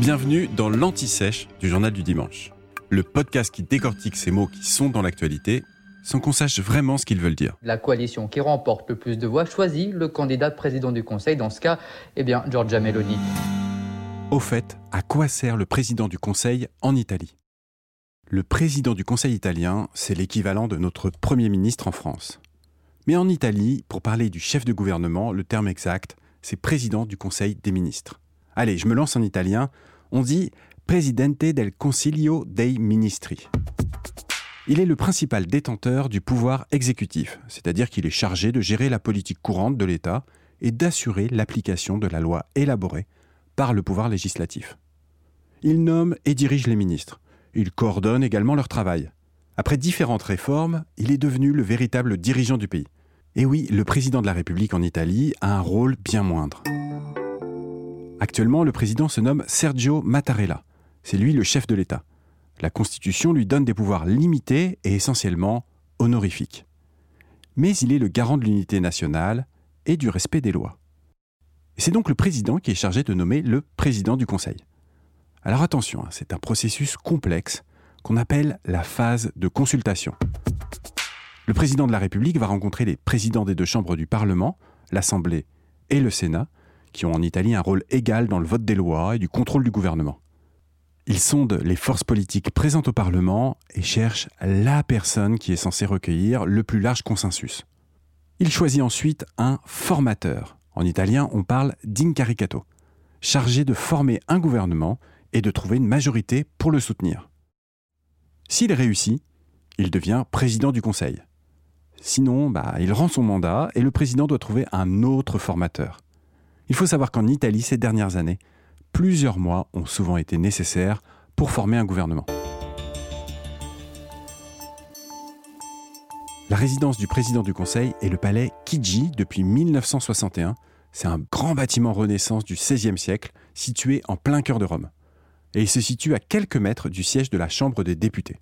Bienvenue dans l'Anti-Sèche du Journal du Dimanche, le podcast qui décortique ces mots qui sont dans l'actualité sans qu'on sache vraiment ce qu'ils veulent dire. La coalition qui remporte le plus de voix choisit le candidat président du Conseil, dans ce cas, eh bien, Giorgia Meloni. Au fait, à quoi sert le président du Conseil en Italie? Le président du Conseil italien, c'est l'équivalent de notre Premier ministre en France. Mais en Italie, pour parler du chef de gouvernement, le terme exact, c'est président du Conseil des ministres. Allez, je me lance en italien. On dit Presidente del Consiglio dei Ministri. Il est le principal détenteur du pouvoir exécutif, c'est-à-dire qu'il est chargé de gérer la politique courante de l'État et d'assurer l'application de la loi élaborée par le pouvoir législatif. Il nomme et dirige les ministres. Il coordonne également leur travail. Après différentes réformes, il est devenu le véritable dirigeant du pays. Et oui, le président de la République en Italie a un rôle bien moindre. Actuellement, le président se nomme Sergio Mattarella. C'est lui le chef de l'État. La Constitution lui donne des pouvoirs limités et essentiellement honorifiques. Mais il est le garant de l'unité nationale et du respect des lois. C'est donc le président qui est chargé de nommer le président du Conseil. Alors attention, hein, c'est un processus complexe qu'on appelle la phase de consultation. Le président de la République va rencontrer les présidents des deux chambres du Parlement, l'Assemblée et le Sénat, qui ont en Italie un rôle égal dans le vote des lois et du contrôle du gouvernement. Ils sondent les forces politiques présentes au Parlement et cherchent la personne qui est censée recueillir le plus large consensus. Il choisit ensuite un formateur. En italien, on parle d'incaricato, chargé de former un gouvernement et de trouver une majorité pour le soutenir. S'il réussit, il devient président du Conseil. Sinon, bah, il rend son mandat et le président doit trouver un autre formateur. Il faut savoir qu'en Italie, ces dernières années, plusieurs mois ont souvent été nécessaires pour former un gouvernement. La résidence du président du Conseil est le palais Chigi depuis 1961. C'est un grand bâtiment Renaissance du XVIe siècle situé en plein cœur de Rome. Et il se situe à quelques mètres du siège de la Chambre des députés.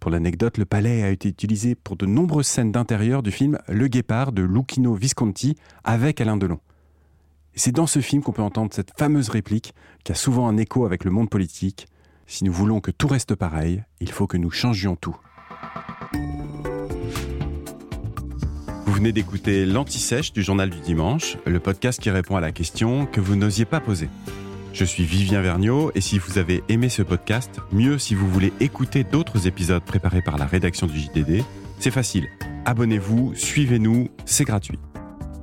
Pour l'anecdote, le palais a été utilisé pour de nombreuses scènes d'intérieur du film Le Guépard de Lucchino Visconti avec Alain Delon. C'est dans ce film qu'on peut entendre cette fameuse réplique qui a souvent un écho avec le monde politique. Si nous voulons que tout reste pareil, il faut que nous changions tout. Vous venez d'écouter l'Anti-Sèche du Journal du Dimanche, le podcast qui répond à la question que vous n'osiez pas poser. Je suis Vivien Vergniaud et si vous avez aimé ce podcast, mieux si vous voulez écouter d'autres épisodes préparés par la rédaction du JDD, c'est facile. Abonnez-vous, suivez-nous, c'est gratuit.